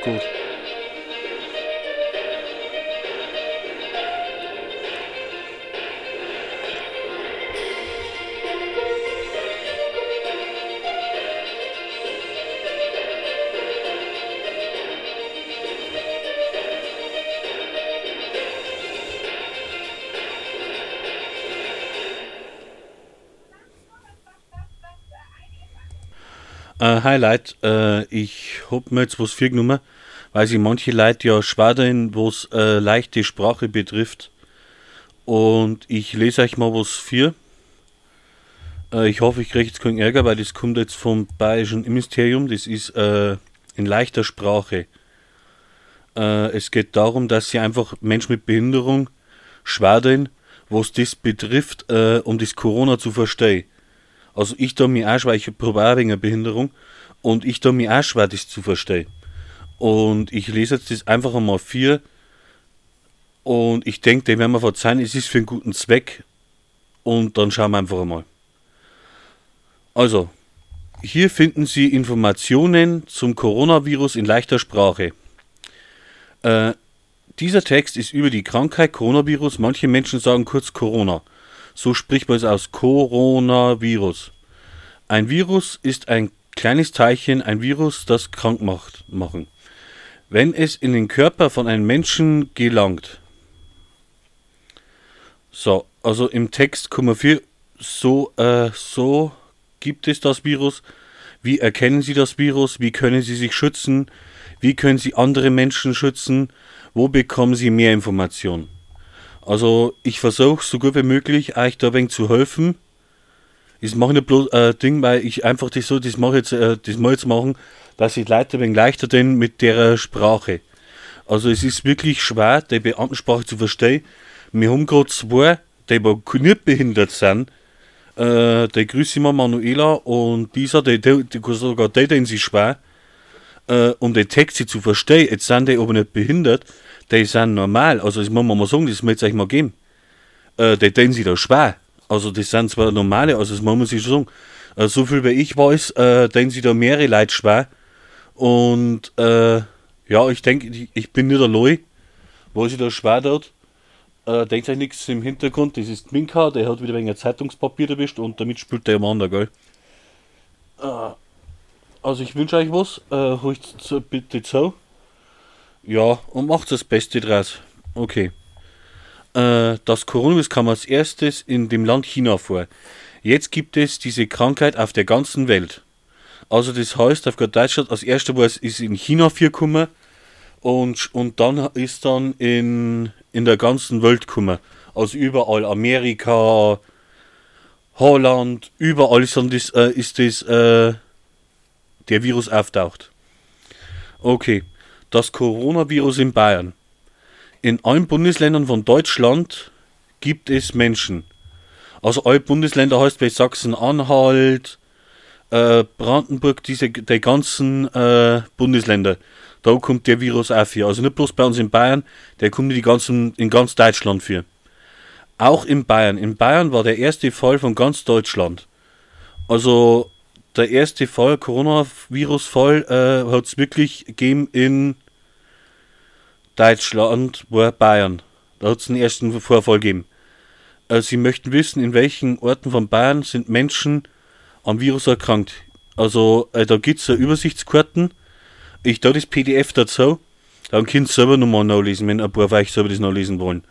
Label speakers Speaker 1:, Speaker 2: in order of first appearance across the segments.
Speaker 1: kommt gut. Äh, Highlight, äh, ich hab mir jetzt was vorgenommen, weil sich manche Leute ja schwer tun, was äh, leichte Sprache betrifft. Und ich lese euch mal was für. Äh, ich hoffe, ich kriege jetzt keinen Ärger, weil das kommt jetzt vom Bayerischen Ministerium. Das ist äh, in leichter Sprache. Äh, es geht darum, dass sie einfach Menschen mit Behinderung schwer tun, was das betrifft, äh, um das Corona zu verstehen. Also ich da mir auch schwer, ich habe wegen Behinderung und ich da mir auch schwer, das zu verstehen. Und ich lese jetzt das einfach einmal vier und ich denke, den werden wir verzeihen, es ist für einen guten Zweck und dann schauen wir einfach einmal. Also, hier finden Sie Informationen zum Coronavirus in leichter Sprache. Äh, dieser Text ist über die Krankheit Coronavirus, manche Menschen sagen kurz Corona. So spricht man es aus Coronavirus. Ein Virus ist ein kleines Teilchen, ein Virus, das krank macht, machen. Wenn es in den Körper von einem Menschen gelangt. So, also im Text Komma 4, so, äh, so gibt es das Virus. Wie erkennen Sie das Virus? Wie können Sie sich schützen? Wie können Sie andere Menschen schützen? Wo bekommen Sie mehr Informationen? Also ich versuche so gut wie möglich euch da ein wenig zu helfen. Ich mache nicht bloß äh, Ding, weil ich einfach das so, das mache jetzt, äh, das mal jetzt machen, dass ich Leute ein wenig leichter denn mit der Sprache. Also es ist wirklich schwer, die Beamtensprache zu verstehen. Wir haben gerade zwei, die nicht behindert sind. Äh, die grüße mal Manuela und dieser, die, die, die sogar die, den sie schwer. Äh, um die Texte zu verstehen, jetzt sind die aber nicht behindert die sind normal. Also, das muss man mal sagen, das muss ich euch mal geben. Äh, die tun sich da schwer. Also, das sind zwar normale, also, das muss man sich sagen. Äh, so viel wie ich weiß, äh, tun sich da mehrere Leute schwer. Und, äh, ja, ich denke, ich, bin nicht allein, wo sich da schwer tut. Äh, denkt euch nichts im Hintergrund, das ist Minka, der hat wieder wenig Zeitungspapier erwischt und damit spielt der Mann da, gell? Äh, also ich wünsche euch was, äh, holt bitte zu. Ja, und macht das Beste draus. Okay. Äh, das Coronavirus kam als erstes in dem Land China vor. Jetzt gibt es diese Krankheit auf der ganzen Welt. Also das heißt, auf Deutschland als erstes war ist in China vorgekommen und, und dann ist dann in, in der ganzen Welt gekommen. Also überall Amerika, Holland, überall ist dann das, äh, ist das äh, der Virus auftaucht. Okay das Coronavirus in Bayern. In allen Bundesländern von Deutschland gibt es Menschen. Also alle Bundesländer heißt bei Sachsen-Anhalt, äh, Brandenburg, diese die ganzen äh, Bundesländer. Da kommt der Virus auch für. Also nicht bloß bei uns in Bayern, der kommt in, die ganzen, in ganz Deutschland für. Auch in Bayern. In Bayern war der erste Fall von ganz Deutschland. Also der erste Fall, Coronavirus-Fall, äh, hat es wirklich gegeben in Deutschland, war Bayern. Da hat es den ersten Vorfall gegeben. Äh, Sie möchten wissen, in welchen Orten von Bayern sind Menschen am Virus erkrankt. Also, äh, da gibt es Übersichtskarten. Ich da das PDF dazu. Dann könnt ihr selber nochmal nachlesen, wenn ein paar von euch selber das nachlesen wollen.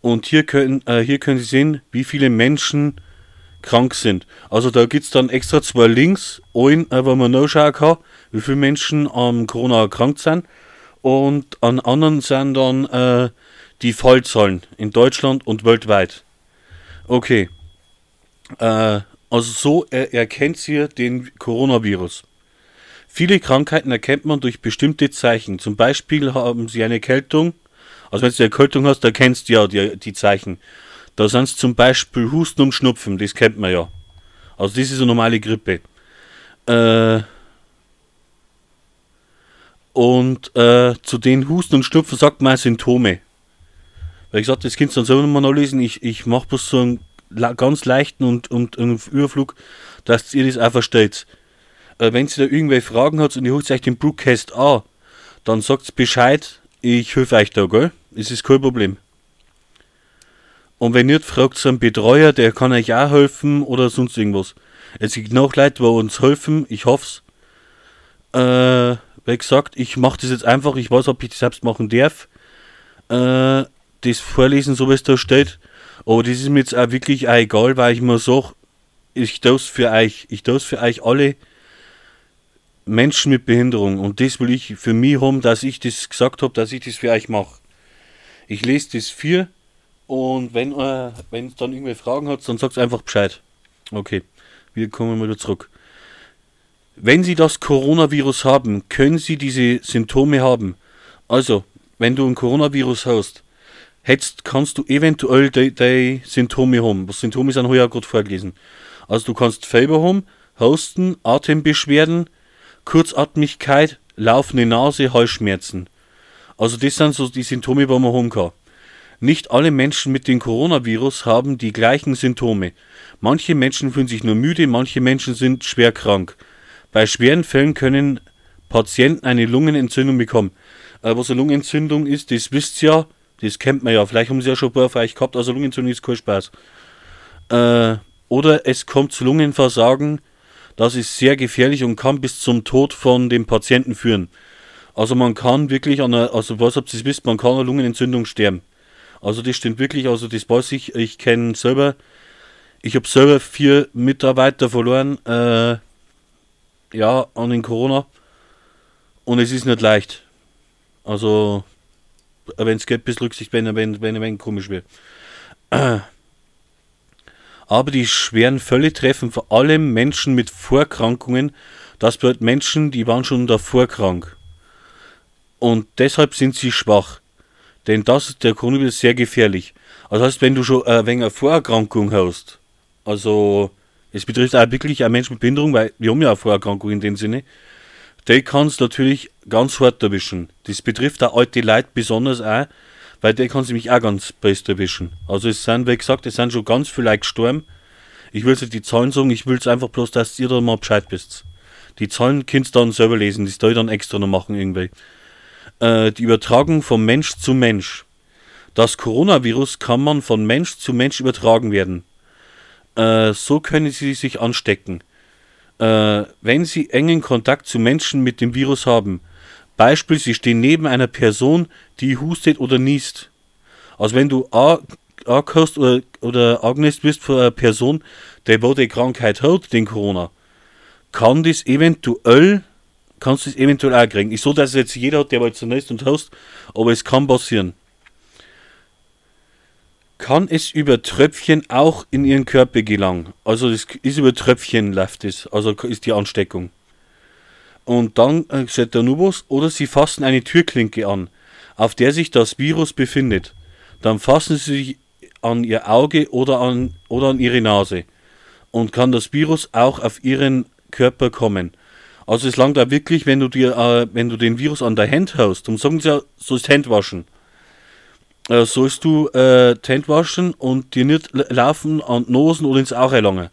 Speaker 1: Und hier können, äh, hier können Sie sehen, wie viele Menschen krank sind. Also da gibt es dann extra zwei Links, einen, äh, wo man nachschauen kann, wie viele Menschen am Corona erkrankt sind. Und an anderen sind dann äh, die Fallzahlen in Deutschland und weltweit. Okay. Äh, also so er erkennt sie den Coronavirus. Viele Krankheiten erkennt man durch bestimmte Zeichen. Zum Beispiel haben sie eine Erkältung. Also wenn du eine Erkältung hast, da kennst du ja die, die Zeichen. Da sind es zum Beispiel Husten und Schnupfen, das kennt man ja. Also das ist eine normale Grippe. Äh, und äh, zu den Husten und Schnupfen sagt man Symptome. Weil ich sagte, das kannst du dann selber nochmal nachlesen. Ich, ich mache bloß so einen ganz leichten und, und einen Überflug, dass ihr das auch versteht. Äh, wenn sie da irgendwelche Fragen hat und ihr holt euch den Brookcast an, dann sagt's Bescheid, ich helfe euch da, gell? Es ist kein Problem. Und wenn nicht, fragt einen Betreuer, der kann euch auch helfen oder sonst irgendwas. Es gibt noch Leute, die uns helfen, ich hoff's. Äh, wie gesagt, ich mache das jetzt einfach, ich weiß, ob ich das selbst machen darf. Äh, das vorlesen, so wie es da steht. Aber das ist mir jetzt auch wirklich auch egal, weil ich mir sage, ich tue für euch, ich tue für euch alle Menschen mit Behinderung. Und das will ich für mich haben, dass ich das gesagt habe, dass ich das für euch mache. Ich lese das für und wenn äh, wenn dann irgendwelche Fragen hat, dann sagt einfach Bescheid. Okay, wir kommen wieder zurück. Wenn Sie das Coronavirus haben, können Sie diese Symptome haben. Also, wenn du ein Coronavirus hast, hättest, kannst du eventuell die, die Symptome haben. Was Symptome sind, habe ich ja gerade vorgelesen. Also du kannst Fieber haben, Husten, Atembeschwerden, Kurzatmigkeit, laufende Nase, Halsschmerzen. Also das sind so die Symptome, die man haben kann. Nicht alle Menschen mit dem Coronavirus haben die gleichen Symptome. Manche Menschen fühlen sich nur müde, manche Menschen sind schwer krank. Bei schweren Fällen können Patienten eine Lungenentzündung bekommen. Äh, was eine Lungenentzündung ist, das wisst ihr ja, das kennt man ja. Vielleicht haben sie ja schon ein paar euch gehabt, also Lungenentzündung ist kein Spaß. Äh, oder es kommt zu Lungenversagen, das ist sehr gefährlich und kann bis zum Tod von dem Patienten führen. Also man kann wirklich an einer, also was habt ihr wisst, man kann an einer Lungenentzündung sterben. Also das stimmt wirklich, also das weiß ich, ich kenne selber, ich habe selber vier Mitarbeiter verloren, äh, ja, an den Corona. Und es ist nicht leicht. Also, wenn es geht, bis Rücksicht, wenn, wenn, wenn, wenn komisch wird. aber die schweren Fälle treffen vor allem Menschen mit Vorkrankungen. Das bedeutet Menschen, die waren schon davor krank. Und deshalb sind sie schwach. Denn das ist der Coronavirus sehr gefährlich. Also heißt, wenn du schon äh, wegen einer Vorerkrankung hast, also es betrifft auch wirklich auch Menschen mit Behinderung, weil wir haben ja eine Vorerkrankung in dem Sinne, die kann es natürlich ganz hart erwischen. Das betrifft auch alte Leute besonders auch, weil der kann sie mich auch ganz best erwischen. Also es sind, wie gesagt, es sind schon ganz viele Leute gestorben. Ich will jetzt die Zahlen sagen, ich will es einfach bloß, dass ihr da mal Bescheid wisst. Die Zahlen könnt ihr dann selber lesen, das soll ich dann extra noch machen irgendwie. Äh, die Übertragung von Mensch zu Mensch. Das Coronavirus kann man von Mensch zu Mensch übertragen werden. Äh, so können sie sich anstecken. Äh, wenn sie engen Kontakt zu Menschen mit dem Virus haben, Beispiel, Sie stehen neben einer Person, die hustet oder niest. Also wenn du angehörst oder, oder angenässt bist von einer Person, der wo die Krankheit hat, den Corona, kann das eventuell, kannst du es eventuell auch kriegen. Ich so, dass es jetzt jeder hat, der mal zunächst und host, aber es kann passieren. Kann es über Tröpfchen auch in ihren Körper gelangen? Also das ist über Tröpfchen läuft es, also ist die Ansteckung. Und dann äh, sagt der Nubus, oder Sie fassen eine Türklinke an, auf der sich das Virus befindet. Dann fassen Sie sich an Ihr Auge oder an, oder an Ihre Nase. Und kann das Virus auch auf Ihren Körper kommen. Also es langt da wirklich, wenn du dir, äh, wenn du den Virus an der Hand haust, dann sagen sie ja, sollst Hand waschen. Äh, sollst du äh, die Hand waschen und dir nicht laufen an Nosen oder ins Auge lange.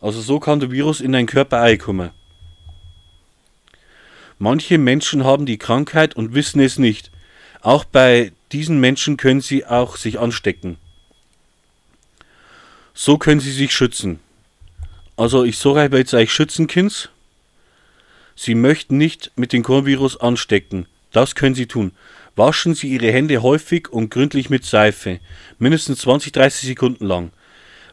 Speaker 1: Also so kann der Virus in deinen Körper einkommen. Manche Menschen haben die Krankheit und wissen es nicht. Auch bei diesen Menschen können sie auch sich anstecken. So können sie sich schützen. Also ich sage jetzt euch Schützenkinds. Sie möchten nicht mit dem Coronavirus anstecken. Das können Sie tun. Waschen Sie Ihre Hände häufig und gründlich mit Seife, mindestens 20-30 Sekunden lang.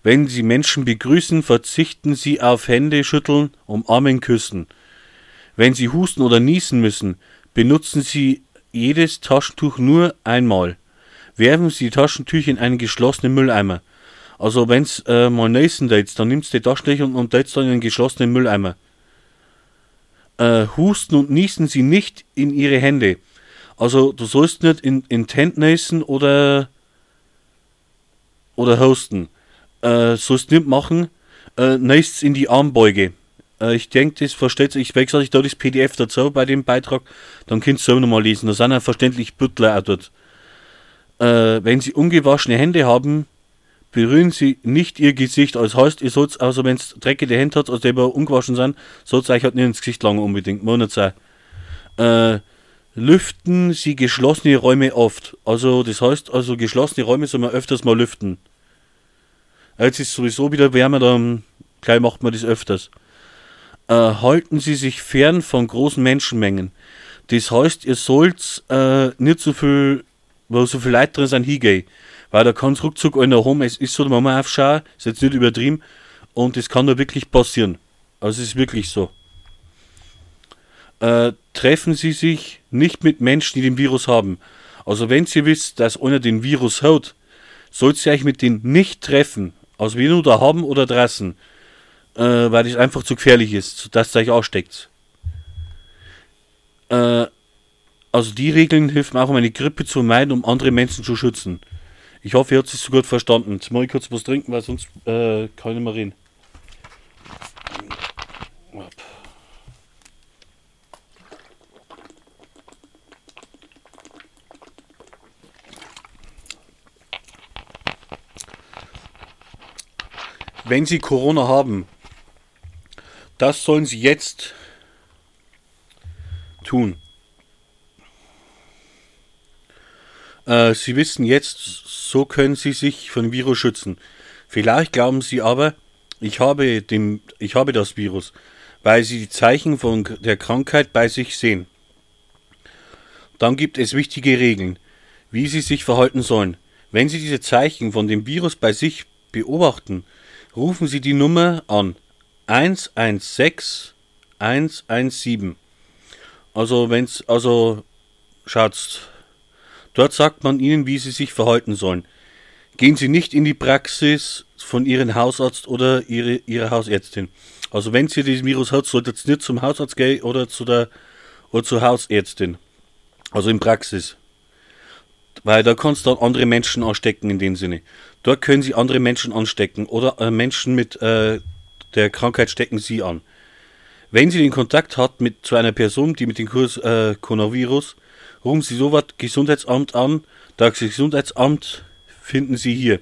Speaker 1: Wenn Sie Menschen begrüßen, verzichten Sie auf Hände schütteln, umarmen, küssen. Wenn Sie husten oder niesen müssen, benutzen Sie jedes Taschentuch nur einmal. Werfen Sie die Taschentücher in einen geschlossenen Mülleimer. Also wenn's äh, mal niesen jetzt, dann nimmst du die Taschentücher und, und dann in einen geschlossenen Mülleimer. Äh, husten und niesen Sie nicht in Ihre Hände. Also du sollst nicht in, in Tent niesen oder oder hosten. Äh, sollst nicht machen. Äh, nichts in die Armbeuge. Äh, ich denke, das versteht sich. Ich wechsle ich da das PDF dazu bei dem Beitrag, dann könnt ihr es auch nochmal lesen. Da sind ja verständlich Büttler auch dort. Äh, wenn Sie ungewaschene Hände haben, berühren Sie nicht Ihr Gesicht. Das heißt, ihr sollt, also wenn es dreckige Hände hat, also die ungewaschen sind, sollt ihr euch halt nicht ins Gesicht langen unbedingt. Muss nicht sein. Äh, lüften Sie geschlossene Räume oft. Also das heißt, also geschlossene Räume soll man öfters mal lüften. Jetzt ist sowieso wieder wärmer, dann gleich macht man das öfters. Äh, halten Sie sich fern von großen Menschenmengen. Das heißt, ihr sollt äh, nicht so viel, wo so viel Leute drin sind, hingehen. Weil da kann es ruckzuck einer Home, es ist so, da muss man aufschauen, ist jetzt nicht übertrieben. Und das kann da wirklich passieren. Also es ist wirklich so. Äh, treffen Sie sich nicht mit Menschen, die den Virus haben. Also wenn Sie wisst, dass einer den Virus hat, sollt ihr euch mit denen nicht treffen. Also wie nur da haben oder draußen. Äh, weil das einfach zu gefährlich ist, dass ihr euch ansteckt. Äh, also die Regeln helfen auch, um eine Grippe zu vermeiden, um andere Menschen zu schützen. Ich hoffe, ihr habt es so gut verstanden. Jetzt muss ich kurz was trinken, weil sonst äh, kann ich nicht mehr reden. Wenn Sie Corona haben, das sollen Sie jetzt tun. Äh, Sie wissen jetzt, so können Sie sich von Virus schützen. Vielleicht glauben Sie aber, ich habe, dem, ich habe das Virus, weil Sie die Zeichen von der Krankheit bei sich sehen. Dann gibt es wichtige Regeln, wie Sie sich verhalten sollen. Wenn Sie diese Zeichen von dem Virus bei sich beobachten, rufen Sie die Nummer an 116 117. Also wenn's also schaut's dort sagt man Ihnen, wie Sie sich verhalten sollen. Gehen Sie nicht in die Praxis von Ihrem Hausarzt oder Ihre, Ihrer Hausärztin. Also wenn Sie dieses Virus hat, solltet ihr nicht zum Hausarzt gehen oder zu der oder zur Hausärztin. Also in Praxis. Weil da kannst du dann andere Menschen anstecken in dem Sinne. Dort können sie andere Menschen anstecken oder äh, Menschen mit äh, der Krankheit stecken sie an. Wenn sie den Kontakt hat mit zu einer Person, die mit dem Kurs äh, Coronavirus, rufen sie so was Gesundheitsamt an. Das Gesundheitsamt finden sie hier.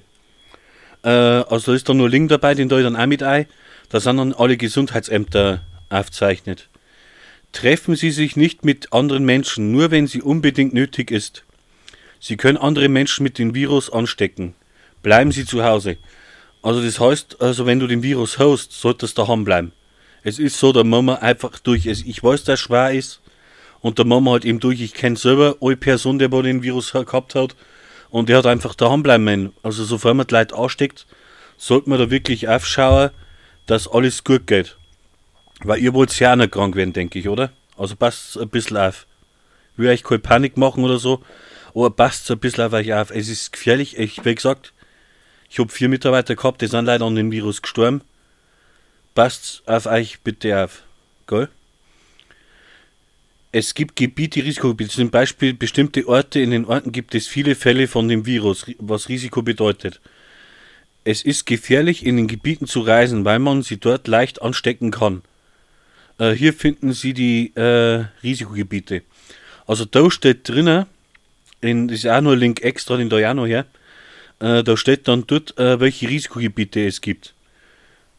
Speaker 1: Äh, also da ist dann nur Link dabei, den da dann auch mit ein. Da sind dann alle Gesundheitsämter aufzeichnet. Treffen Sie sich nicht mit anderen Menschen, nur wenn sie unbedingt nötig ist. Sie können andere Menschen mit dem Virus anstecken. Bleiben Sie zu Hause. Also das heißt, also wenn du den Virus hast, solltest du daheim bleiben. Es ist so, da muss man einfach durch. Ich weiß, dass es schwer ist. Und da muss man halt eben durch. Ich kenne selber eine Person, der den Virus gehabt hat. Und der hat einfach daheim bleiben Also sofern man die Leute ansteckt, sollte man da wirklich aufschauen, dass alles gut geht. Weil ihr wollt ja auch nicht krank werden, denke ich, oder? Also passt ein bisschen auf. Ich will euch keine Panik machen oder so. Aber passt ein bisschen auf euch auf. Es ist gefährlich. Ich, wie gesagt, ich habe vier Mitarbeiter gehabt, die sind leider an dem Virus gestorben. Passt auf euch bitte auf. Gell? Es gibt Gebiete, Risikogebiete. Zum Beispiel bestimmte Orte. In den Orten gibt es viele Fälle von dem Virus, was Risiko bedeutet. Es ist gefährlich, in den Gebieten zu reisen, weil man sie dort leicht anstecken kann. Äh, hier finden Sie die äh, Risikogebiete. Also da steht drinnen, in, das ist auch nur ein Link extra, den da ja noch her. Äh, da steht dann dort, äh, welche Risikogebiete es gibt.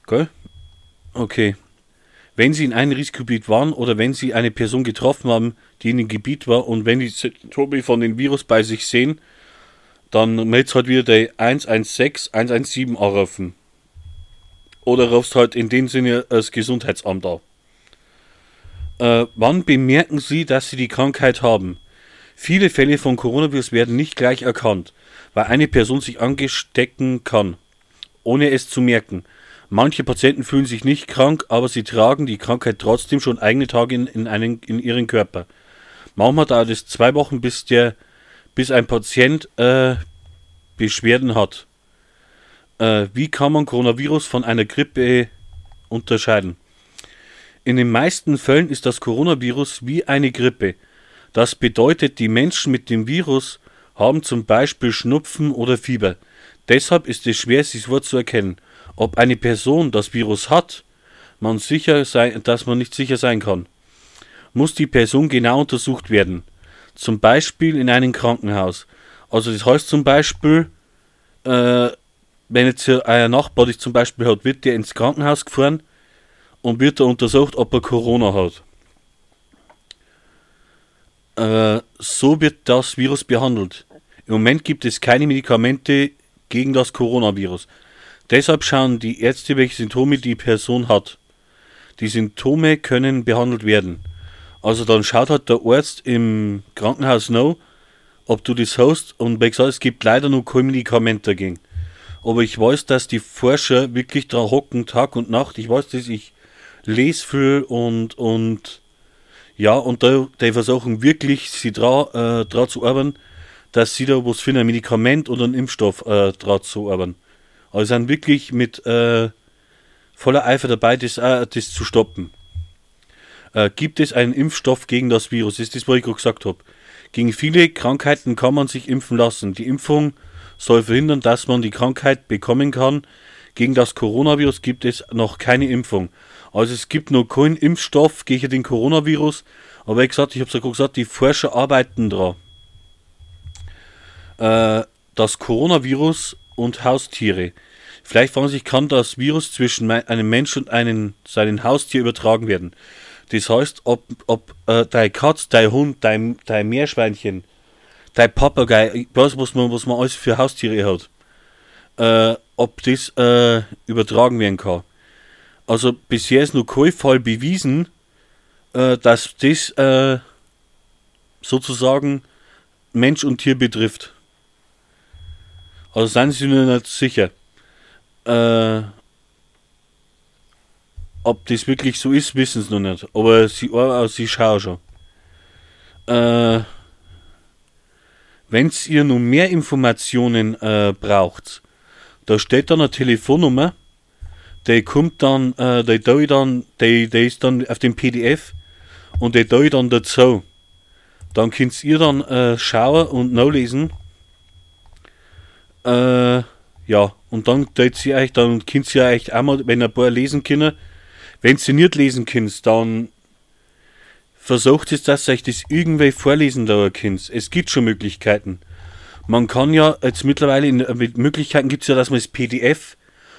Speaker 1: Gell? Okay. Wenn Sie in einem Risikogebiet waren oder wenn Sie eine Person getroffen haben, die in dem Gebiet war und wenn die Symptome von dem Virus bei sich sehen, dann meldet halt wieder der 116 117 anrufen. Oder rufst halt in dem Sinne das Gesundheitsamt an. Äh, wann bemerken Sie, dass Sie die Krankheit haben? Viele Fälle von Coronavirus werden nicht gleich erkannt, weil eine Person sich angestecken kann, ohne es zu merken. Manche Patienten fühlen sich nicht krank, aber sie tragen die Krankheit trotzdem schon eigene Tage in, in, einen, in ihren Körper. Manchmal dauert es zwei Wochen, bis, der, bis ein Patient äh, Beschwerden hat. Äh, wie kann man Coronavirus von einer Grippe unterscheiden? In den meisten Fällen ist das Coronavirus wie eine Grippe. Das bedeutet, die Menschen mit dem Virus haben zum Beispiel Schnupfen oder Fieber. Deshalb ist es schwer, sich Wort zu erkennen. Ob eine Person das Virus hat, man sicher sein, dass man nicht sicher sein kann. Muss die Person genau untersucht werden. Zum Beispiel in einem Krankenhaus. Also das heißt zum Beispiel, äh, wenn jetzt euer Nachbar dich zum Beispiel hat, wird der ins Krankenhaus gefahren und wird da untersucht, ob er Corona hat. Äh, so wird das Virus behandelt. Im Moment gibt es keine Medikamente gegen das Coronavirus. Deshalb schauen die Ärzte, welche Symptome die Person hat. Die Symptome können behandelt werden. Also dann schaut halt der Arzt im Krankenhaus noch, ob du das hast. Und wie gesagt, es gibt leider noch kein Medikament dagegen. Aber ich weiß, dass die Forscher wirklich da hocken, Tag und Nacht. Ich weiß, dass ich lese viel und, und ja, und da, die versuchen wirklich, sie dran, äh, zu arbeiten, dass sie da was für ein Medikament oder einen Impfstoff äh, dran zu arbeiten. Also sind wirklich mit äh, voller Eifer dabei, das, äh, das zu stoppen. Äh, gibt es einen Impfstoff gegen das Virus? Das ist das, was ich gerade gesagt habe. Gegen viele Krankheiten kann man sich impfen lassen. Die Impfung soll verhindern, dass man die Krankheit bekommen kann. Gegen das Coronavirus gibt es noch keine Impfung. Also es gibt noch keinen Impfstoff gegen den Coronavirus. Aber wie gesagt, ich habe es ja gesagt, die Forscher arbeiten dran. Äh, das Coronavirus und Haustiere. Vielleicht fragen sich, kann das Virus zwischen einem Mensch und einem, seinem Haustier übertragen werden? Das heißt, ob, ob äh, dein Katz, dein Hund, dein, dein Meerschweinchen, dein Papagei, weiß, was man, was man alles für Haustiere hat, äh, ob das äh, übertragen werden kann. Also bisher ist noch kein Fall bewiesen, äh, dass das äh, sozusagen Mensch und Tier betrifft. Also seien Sie nur nicht sicher. Äh, ob das wirklich so ist, wissen sie noch nicht. Aber sie, äh, sie schauen schon. Äh, Wenn ihr noch mehr Informationen äh, braucht, da steht dann eine Telefonnummer, die kommt dann, äh, die da dann, die, die ist dann auf dem PDF und die da dann dazu. Dann könnt ihr dann äh, schauen und nachlesen. Äh, ja, und dann tut sie euch, dann könnt ihr euch einmal, wenn ein paar lesen können, wenn ihr nicht lesen könnt, dann versucht es, dass ihr euch das irgendwie vorlesen da könnt. Es gibt schon Möglichkeiten. Man kann ja jetzt mittlerweile, in, mit Möglichkeiten gibt es ja, dass man das PDF,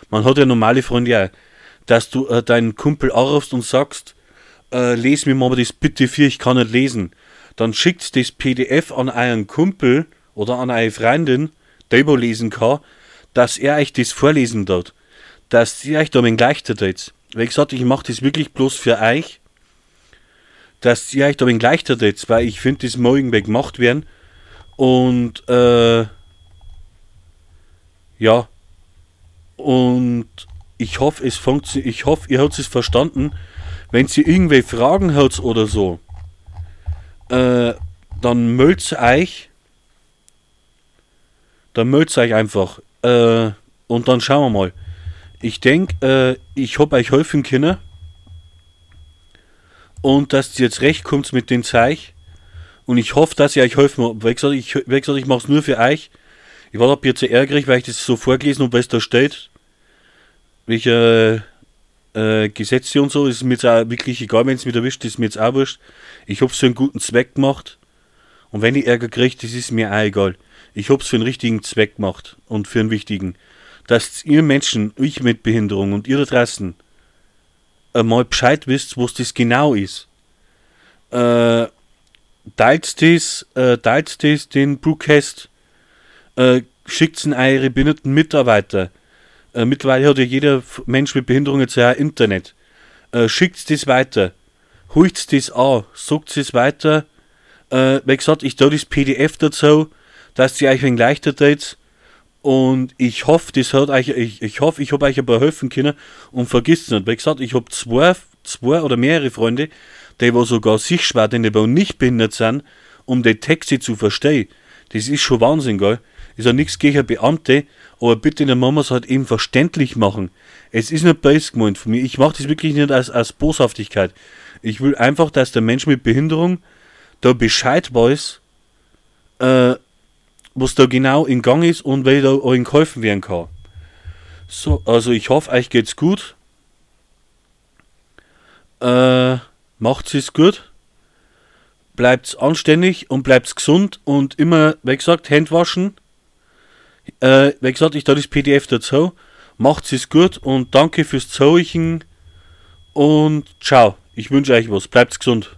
Speaker 1: man hat ja normale Freunde ja, dass du äh, deinen Kumpel anrufst und sagst, äh, les mir mal das bitte für, ich kann nicht lesen. Dann schickt das PDF an einen Kumpel oder an eine Freundin, der lesen kann, dass er euch das vorlesen dort. Dass ihr euch da ein leichter tut. Wie gesagt, ich mache das wirklich bloß für euch, dass ihr euch da ein leichter tut, weil ich finde, das muss irgendwie gemacht werden. Und, äh, ja. Und ich hoffe, es funktioniert, ich hoffe, ihr habt es verstanden. Wenn ihr irgendwelche Fragen habt oder so, äh, dann meldet euch. Dann meldet euch einfach. Äh, und dann schauen wir mal. Ich denke, äh, ich habe euch helfen können. Und dass ihr jetzt recht kommt mit den Zeichen. Und ich hoffe, dass ihr euch helfen habt. Wie gesagt, ich, wie ich mache es nur für euch. Ich war ab jetzt so ärgerlich, weil ich das so vorgelesen habe, was da steht. Welche äh, Gesetze und so. Ist mir jetzt auch wirklich egal, wenn es mir erwischt, ist mir jetzt auch wurscht. Ich habe es für einen guten Zweck gemacht. Und wenn ich Ärger kriege, das ist mir auch egal. Ich habe es für einen richtigen Zweck gemacht und für einen wichtigen dass ihr Menschen, ich mit Behinderung und ihr da draußen, einmal Bescheid wisst, was das genau ist. Äh, teilt das, äh, teilt das den Broadcast, äh, schickt an eure behinderten Mitarbeiter. Äh, mittlerweile hat ja jeder Mensch mit Behinderung jetzt ja Internet. Äh, schickt das weiter. Holt das an, sagt es weiter. Äh, wie gesagt, ich da das PDF dazu, dass ihr euch ein leichter tut. Und ich hoffe, das hat euch, ich, ich hoffe, ich habe euch ein paar helfen können und vergisst nicht. Wie gesagt, ich habe zwei, zwei oder mehrere Freunde, die wo sogar sich schwer, wo nicht behindert sind, um die Texte zu verstehen. Das ist schon Wahnsinn, gell? Ist ja nichts gegen Beamte, aber bitte der Mama es halt eben verständlich machen. Es ist nicht böse gemeint von mir. Ich mache das wirklich nicht als, als Boshaftigkeit. Ich will einfach, dass der Mensch mit Behinderung da Bescheid weiß, äh, was da genau in Gang ist und wie da euch geholfen werden kann. So, also ich hoffe, euch geht's gut. Äh, macht's es gut. Bleibt's anständig und bleibt's gesund und immer, wie gesagt, Hände waschen. Äh, wie gesagt, ich da das PDF dazu. Macht's es gut und danke fürs Zuhören und ciao. Ich wünsche euch was. Bleibt's gesund.